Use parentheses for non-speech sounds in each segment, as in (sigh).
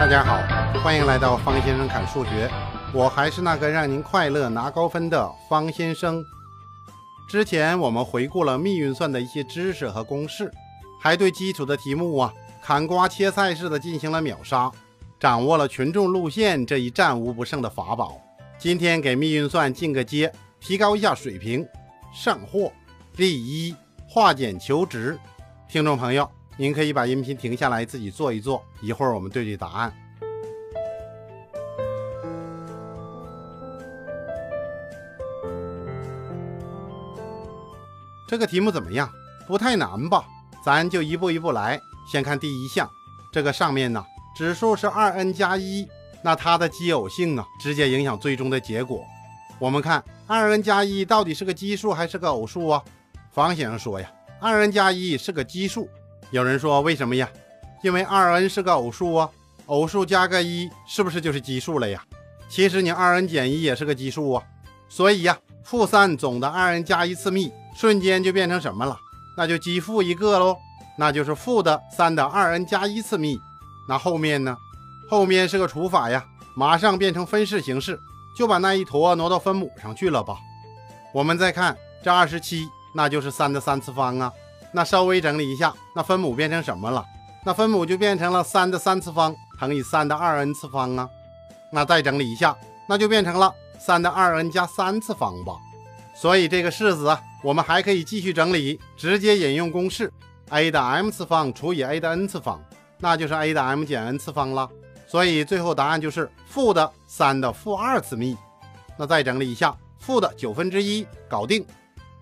大家好，欢迎来到方先生侃数学，我还是那个让您快乐拿高分的方先生。之前我们回顾了幂运算的一些知识和公式，还对基础的题目啊砍瓜切菜似的进行了秒杀，掌握了群众路线这一战无不胜的法宝。今天给幂运算进个阶，提高一下水平。上货第一，化简求直。听众朋友。您可以把音频停下来，自己做一做。一会儿我们对对答案。这个题目怎么样？不太难吧？咱就一步一步来。先看第一项，这个上面呢，指数是二 n 加一，那它的奇偶性啊，直接影响最终的结果。我们看二 n 加一到底是个奇数还是个偶数啊？方先生说呀，二 n 加一是个奇数。有人说为什么呀？因为二 n 是个偶数啊，偶数加个一，是不是就是奇数了呀？其实你二 n 减一也是个奇数啊，所以呀，负三总的二 n 加一次幂，瞬间就变成什么了？那就奇负一个喽，那就是负的三的二 n 加一次幂。那后面呢？后面是个除法呀，马上变成分式形式，就把那一坨挪到分母上去了吧。我们再看这二十七，那就是三的三次方啊。那稍微整理一下，那分母变成什么了？那分母就变成了三的三次方乘以三的二 n 次方啊。那再整理一下，那就变成了三的二 n 加三次方吧。所以这个式子啊，我们还可以继续整理，直接引用公式：a 的 m 次方除以 a 的 n 次方，那就是 a 的 m 减 n 次方了。所以最后答案就是负的三的负二次幂。那再整理一下，负的九分之一，搞定。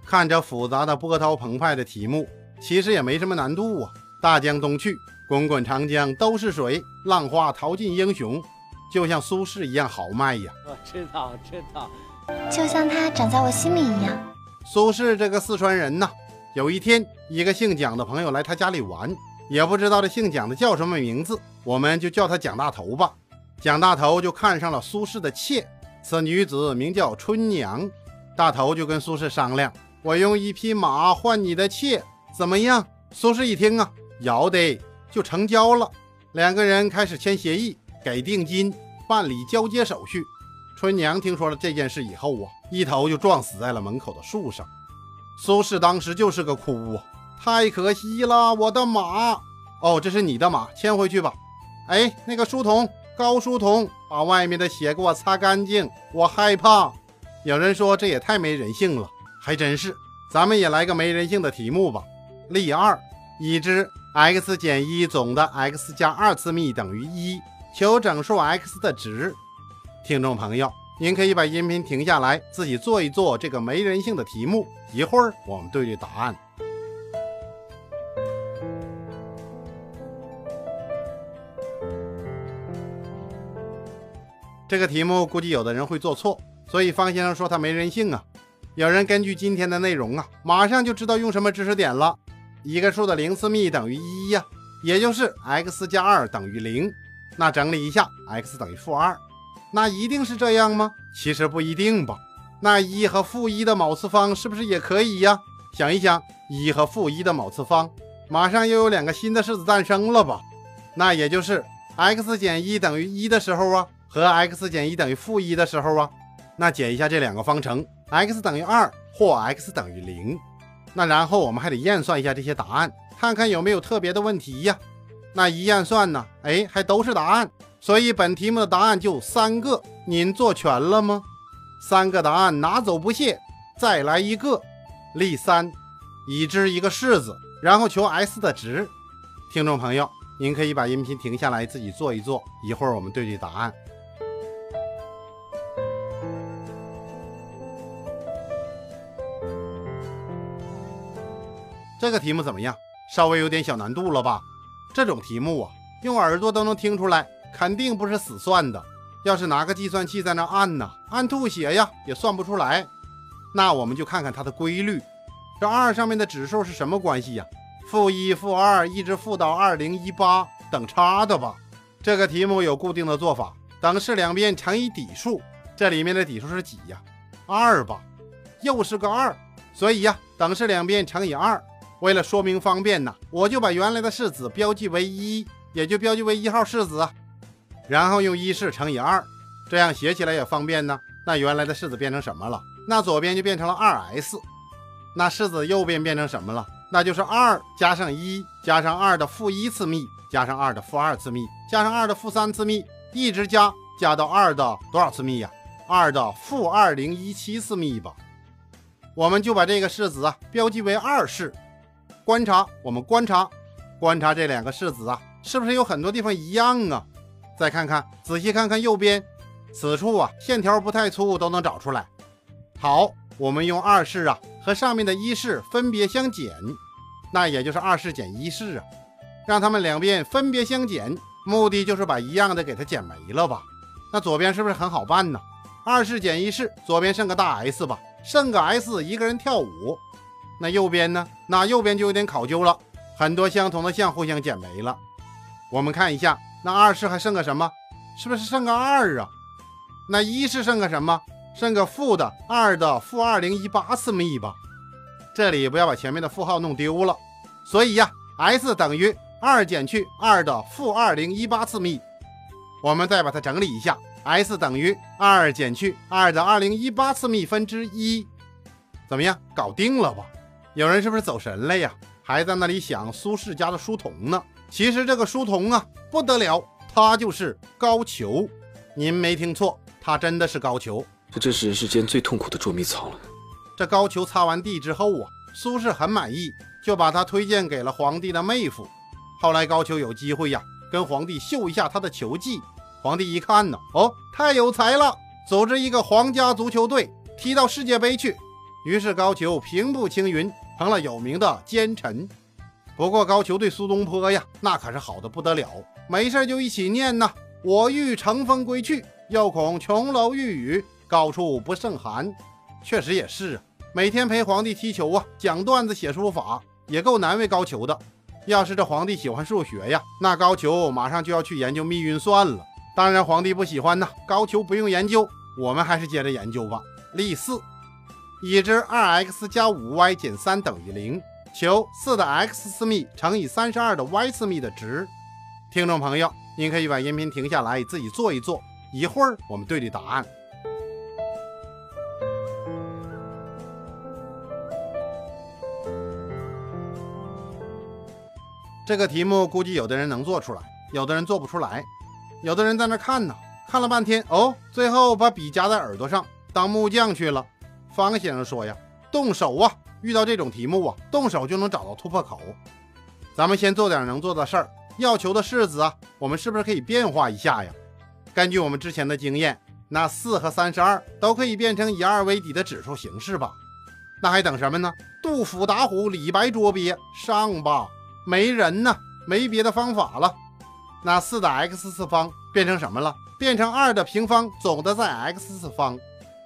看着复杂的波涛澎湃的题目。其实也没什么难度啊！大江东去，滚滚长江都是水，浪花淘尽英雄，就像苏轼一样豪迈呀！我 (laughs) 知道，知道，就像他长在我心里一样。苏轼这个四川人呐，有一天，一个姓蒋的朋友来他家里玩，也不知道这姓蒋的叫什么名字，我们就叫他蒋大头吧。蒋大头就看上了苏轼的妾，此女子名叫春娘。大头就跟苏轼商量：“我用一匹马换你的妾。”怎么样？苏轼一听啊，要得，就成交了。两个人开始签协议，给定金，办理交接手续。春娘听说了这件事以后啊，一头就撞死在了门口的树上。苏轼当时就是个哭啊，太可惜了，我的马！哦，这是你的马，牵回去吧。哎，那个书童，高书童，把外面的血给我擦干净，我害怕。有人说这也太没人性了，还真是。咱们也来个没人性的题目吧。例二：已知 x 减一总的 x 加二次幂等于一，求整数 x 的值。听众朋友，您可以把音频停下来，自己做一做这个没人性的题目。一会儿我们对对答案。这个题目估计有的人会做错，所以方先生说他没人性啊。有人根据今天的内容啊，马上就知道用什么知识点了。一个数的零次幂等于一呀，也就是 x 加二等于零。那整理一下，x 等于负二，那一定是这样吗？其实不一定吧。那一和负一的某次方是不是也可以呀？想一想，一和负一的某次方，马上又有两个新的式子诞生了吧？那也就是 x 减一等于一的时候啊，和 x 减一等于负一的时候啊。那解一下这两个方程，x 等于二或 x 等于零。那然后我们还得验算一下这些答案，看看有没有特别的问题呀？那一验算呢，哎，还都是答案，所以本题目的答案就三个。您做全了吗？三个答案拿走不谢，再来一个。例三，已知一个式子，然后求 s 的值。听众朋友，您可以把音频停下来，自己做一做。一会儿我们对对答案。这个题目怎么样？稍微有点小难度了吧？这种题目啊，用耳朵都能听出来，肯定不是死算的。要是拿个计算器在那按呢，按吐血呀，也算不出来。那我们就看看它的规律。这二上面的指数是什么关系呀？负一、负二一直负到二零一八等差的吧？这个题目有固定的做法，等式两边乘以底数。这里面的底数是几呀？二吧？又是个二，所以呀，等式两边乘以二。为了说明方便呢，我就把原来的式子标记为一，也就标记为一号式子。然后用一式乘以二，这样写起来也方便呢。那原来的式子变成什么了？那左边就变成了二 s。那式子右边变成什么了？那就是二加上一加上二的负一次幂加上二的负二次幂加上二的负三次幂，一直加加到二的多少次幂呀？二的负二零一七次幂吧。我们就把这个式子啊标记为二式。观察，我们观察，观察这两个式子啊，是不是有很多地方一样啊？再看看，仔细看看右边，此处啊线条不太粗，都能找出来。好，我们用二式啊和上面的一式分别相减，那也就是二式减一式啊，让它们两边分别相减，目的就是把一样的给它减没了吧？那左边是不是很好办呢？二式减一式，左边剩个大 S 吧，剩个 S，一个人跳舞。那右边呢？那右边就有点考究了，很多相同的项互相减没了。我们看一下，那二式还剩个什么？是不是剩个二啊？那一式剩个什么？剩个负的二的负二零一八次幂吧。这里不要把前面的负号弄丢了。所以呀，S 等于二减去二的负二零一八次幂。我们再把它整理一下，S 等于二减去二的二零一八次幂分之一。怎么样？搞定了吧？有人是不是走神了呀？还在那里想苏轼家的书童呢？其实这个书童啊，不得了，他就是高俅。您没听错，他真的是高俅。这真是人世间最痛苦的捉迷藏了。这高俅擦完地之后啊，苏轼很满意，就把他推荐给了皇帝的妹夫。后来高俅有机会呀，跟皇帝秀一下他的球技。皇帝一看呢，哦，太有才了，组织一个皇家足球队踢到世界杯去。于是高俅平步青云。成了有名的奸臣。不过高俅对苏东坡呀，那可是好的不得了，没事就一起念呐。我欲乘风归去，又恐琼楼玉宇，高处不胜寒。确实也是啊，每天陪皇帝踢球啊，讲段子写书法，也够难为高俅的。要是这皇帝喜欢数学呀，那高俅马上就要去研究密运算了。当然皇帝不喜欢呐，高俅不用研究，我们还是接着研究吧。例四。已知二 x 加五 y 减三等于零，求四的 x 次幂乘以三十二的 y 次幂的值。听众朋友，您可以把音频停下来，自己做一做，一会儿我们对对答案。这个题目估计有的人能做出来，有的人做不出来，有的人在那看呢，看了半天，哦，最后把笔夹在耳朵上当木匠去了。方先生说呀，动手啊！遇到这种题目啊，动手就能找到突破口。咱们先做点能做的事儿。要求的式子啊，我们是不是可以变化一下呀？根据我们之前的经验，那四和三十二都可以变成以二为底的指数形式吧？那还等什么呢？杜甫打虎，李白捉鳖，上吧！没人呢，没别的方法了。那四的 x 次方变成什么了？变成二的平方总的在 x 次方。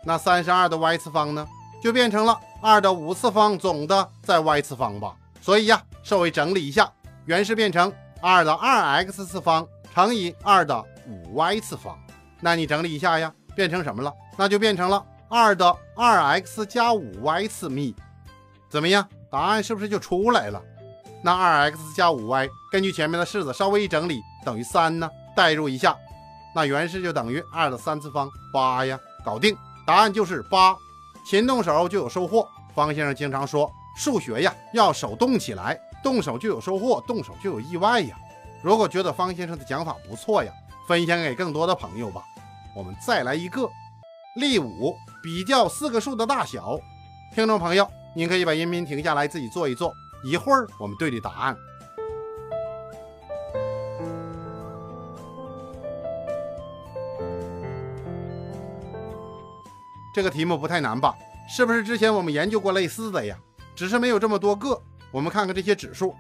那三十二的 y 次方呢，就变成了二的五次方总的在 y 次方吧。所以呀，稍微整理一下，原式变成二的二 x 次方乘以二的五 y 次方。那你整理一下呀，变成什么了？那就变成了二的二 x 加五 y 次幂。怎么样？答案是不是就出来了？那二 x 加五 y 根据前面的式子稍微一整理，等于三呢？代入一下，那原式就等于二的三次方八呀，搞定。答案就是八，勤动手就有收获。方先生经常说，数学呀要手动起来，动手就有收获，动手就有意外呀。如果觉得方先生的讲法不错呀，分享给更多的朋友吧。我们再来一个例五，比较四个数的大小。听众朋友，您可以把音频停下来，自己做一做，一会儿我们对对答案。这个题目不太难吧？是不是之前我们研究过类似的呀？只是没有这么多个。我们看看这些指数，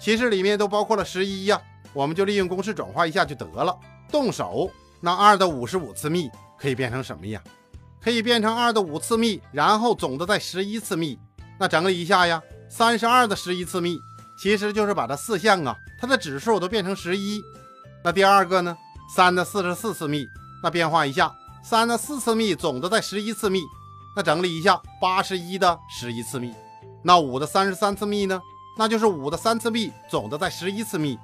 其实里面都包括了十一呀。我们就利用公式转化一下就得了。动手，那二的五十五次幂可以变成什么呀？可以变成二的五次幂，然后总的在十一次幂。那整理一下呀，三十二的十一次幂，其实就是把这四项啊，它的指数都变成十一。那第二个呢，三的四十四次幂，那变化一下。三的四次幂总的在十一次幂，那整理一下，八十一的十一次幂。那五的三十三次幂呢？那就是五的三次幂总的在十一次幂，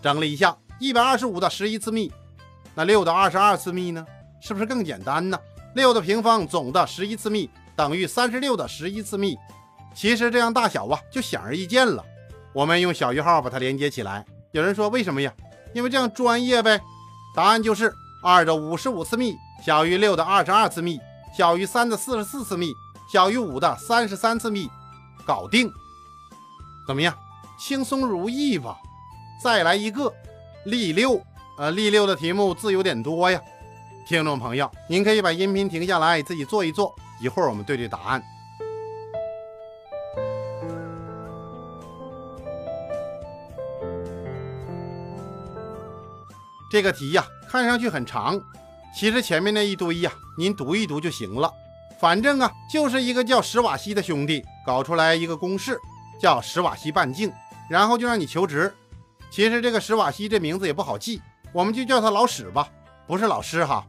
整理一下，一百二十五的十一次幂。那六的二十二次幂呢？是不是更简单呢？六的平方总的十一次幂等于三十六的十一次幂。其实这样大小啊就显而易见了。我们用小于号把它连接起来。有人说为什么呀？因为这样专业呗。答案就是二的五十五次幂小于六的二十二次幂，小于三的四十四次幂，小于五的三十三次幂，搞定。怎么样？轻松如意吧？再来一个例六。呃，例六的题目字有点多呀。听众朋友，您可以把音频停下来，自己做一做，一会儿我们对对答案。这个题呀，看上去很长，其实前面那一堆呀，您读一读就行了。反正啊，就是一个叫史瓦西的兄弟搞出来一个公式，叫史瓦西半径，然后就让你求值。其实这个史瓦西这名字也不好记，我们就叫他老史吧，不是老师哈。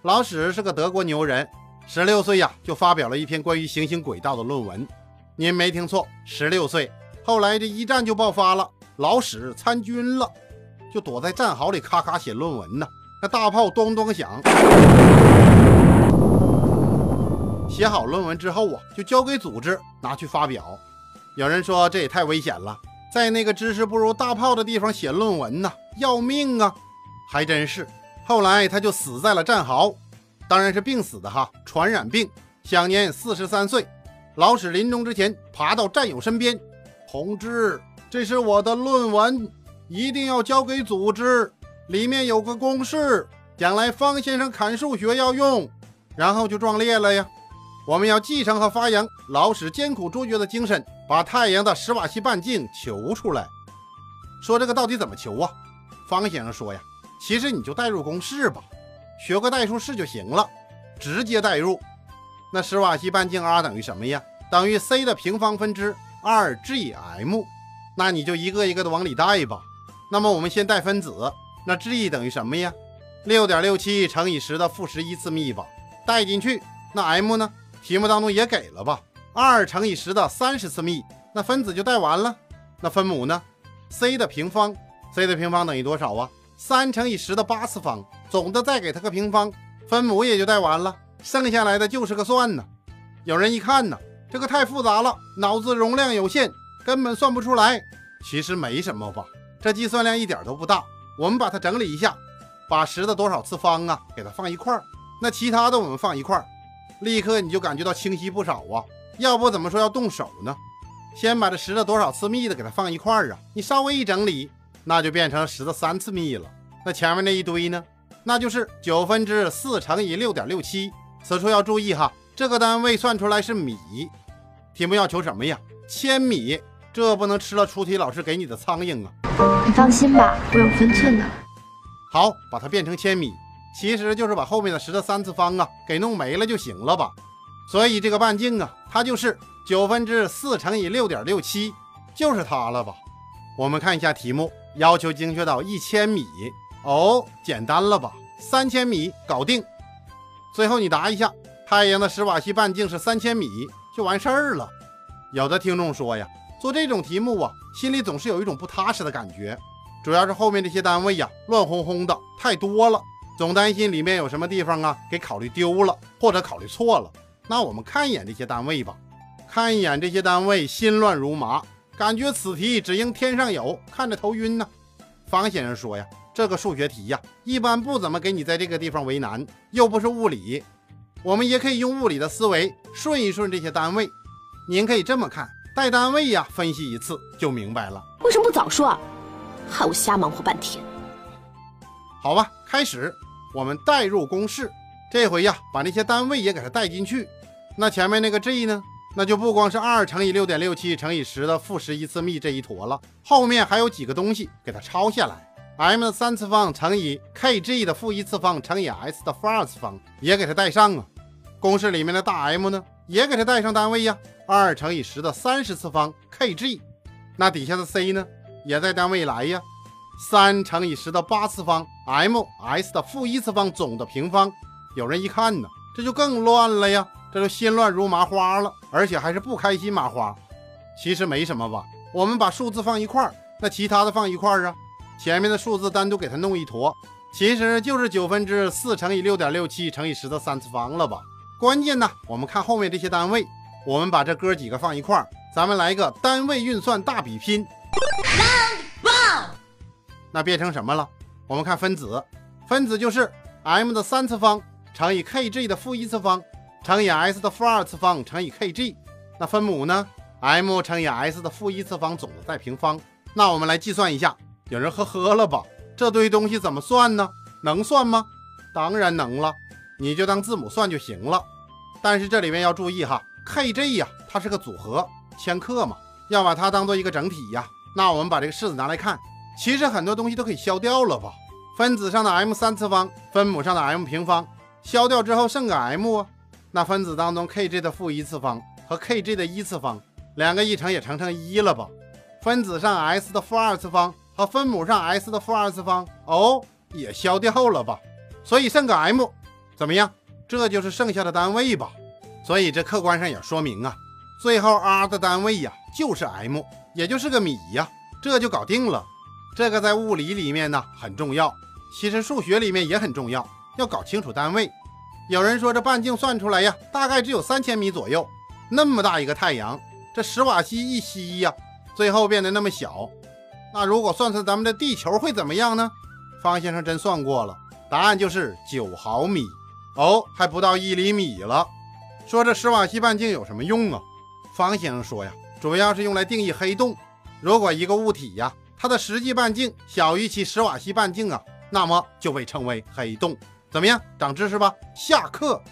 老史是个德国牛人，十六岁呀就发表了一篇关于行星轨道的论文。您没听错，十六岁。后来这一战就爆发了，老史参军了。就躲在战壕里咔咔写论文呢，那大炮咚咚响。写好论文之后啊，就交给组织拿去发表。有人说这也太危险了，在那个知识不如大炮的地方写论文呢，要命啊！还真是。后来他就死在了战壕，当然是病死的哈，传染病，享年四十三岁。老史临终之前爬到战友身边，同志，这是我的论文。一定要交给组织，里面有个公式，将来方先生砍数学要用，然后就壮烈了呀。我们要继承和发扬老史艰苦卓绝的精神，把太阳的史瓦西半径求出来。说这个到底怎么求啊？方先生说呀，其实你就代入公式吧，学个代数式就行了，直接代入。那史瓦西半径 r 等于什么呀？等于 c 的平方分之二 gm。那你就一个一个的往里代吧。那么我们先带分子，那 g 等于什么呀？六点六七乘以十的负十一次幂吧，带进去。那 m 呢？题目当中也给了吧？二乘以十的三十次幂，那分子就带完了。那分母呢？c 的平方，c 的平方等于多少啊？三乘以十的八次方，总的再给它个平方，分母也就带完了。剩下来的就是个算呢。有人一看呢，这个太复杂了，脑子容量有限，根本算不出来。其实没什么吧。这计算量一点都不大，我们把它整理一下，把十的多少次方啊，给它放一块儿，那其他的我们放一块儿，立刻你就感觉到清晰不少啊。要不怎么说要动手呢？先把这十的多少次幂的给它放一块儿啊，你稍微一整理，那就变成十的三次幂了。那前面那一堆呢，那就是九分之四乘以六点六七。此处要注意哈，这个单位算出来是米。题目要求什么呀？千米，这不能吃了出题老师给你的苍蝇啊。你放心吧，我有分寸的。好，把它变成千米，其实就是把后面的十的三次方啊给弄没了就行了吧。所以这个半径啊，它就是九分之四乘以六点六七，就是它了吧？我们看一下题目，要求精确到一千米哦，简单了吧？三千米搞定。最后你答一下，太阳的史瓦西半径是三千米，就完事儿了。有的听众说呀。做这种题目啊，心里总是有一种不踏实的感觉，主要是后面这些单位呀，乱哄哄的太多了，总担心里面有什么地方啊给考虑丢了或者考虑错了。那我们看一眼这些单位吧，看一眼这些单位，心乱如麻，感觉此题只应天上有，看着头晕呢。方先生说呀，这个数学题呀，一般不怎么给你在这个地方为难，又不是物理，我们也可以用物理的思维顺一顺这些单位。您可以这么看。带单位呀，分析一次就明白了。为什么不早说啊？害我瞎忙活半天。好吧，开始，我们代入公式。这回呀，把那些单位也给它带进去。那前面那个 g 呢？那就不光是二乘以六点六七乘以十的负十一次幂这一坨了，后面还有几个东西给它抄下来。m 的三次方乘以 kg 的负一次方乘以 s 的负二次方也给它带上啊。公式里面的大 M 呢，也给它带上单位呀。二乘以十的三十次方 kg，那底下的 c 呢，也在单位来呀。三乘以十的八次方 ms 的负一次方总的平方。有人一看呢，这就更乱了呀，这就心乱如麻花了，而且还是不开心麻花。其实没什么吧，我们把数字放一块儿，那其他的放一块儿啊。前面的数字单独给它弄一坨，其实就是九分之四乘以六点六七乘以十的三次方了吧？关键呢，我们看后面这些单位，我们把这哥几个放一块儿，咱们来一个单位运算大比拼。那变成什么了？我们看分子，分子就是 m 的三次方乘以 kg 的负一次方乘以 s 的负二次方乘以 kg。那分母呢？m 乘以 s 的负一次方总的再平方。那我们来计算一下，有人呵呵了吧？这堆东西怎么算呢？能算吗？当然能了，你就当字母算就行了。但是这里面要注意哈，kg 呀，它是个组合，千克嘛，要把它当做一个整体呀。那我们把这个式子拿来看。其实很多东西都可以消掉了吧？分子上的 m 三次方，分母上的 m 平方，消掉之后剩个 m 啊。那分子当中 kg 的负一次方和 kg 的一次方，两个一乘也乘成一了吧？分子上 s 的负二次方和分母上 s 的负二次方，哦，也消掉了吧？所以剩个 m，怎么样？这就是剩下的单位吧？所以这客观上也说明啊，最后 r 的单位呀就是 m，也就是个米呀，这就搞定了。这个在物理里面呢很重要，其实数学里面也很重要，要搞清楚单位。有人说这半径算出来呀，大概只有三千米左右，那么大一个太阳，这史瓦西一吸呀，最后变得那么小。那如果算算咱们的地球会怎么样呢？方先生真算过了，答案就是九毫米哦，还不到一厘米了。说这史瓦西半径有什么用啊？方先生说呀，主要是用来定义黑洞。如果一个物体呀。它的实际半径小于其史瓦西半径啊，那么就被称为黑洞。怎么样，长知识吧？下课。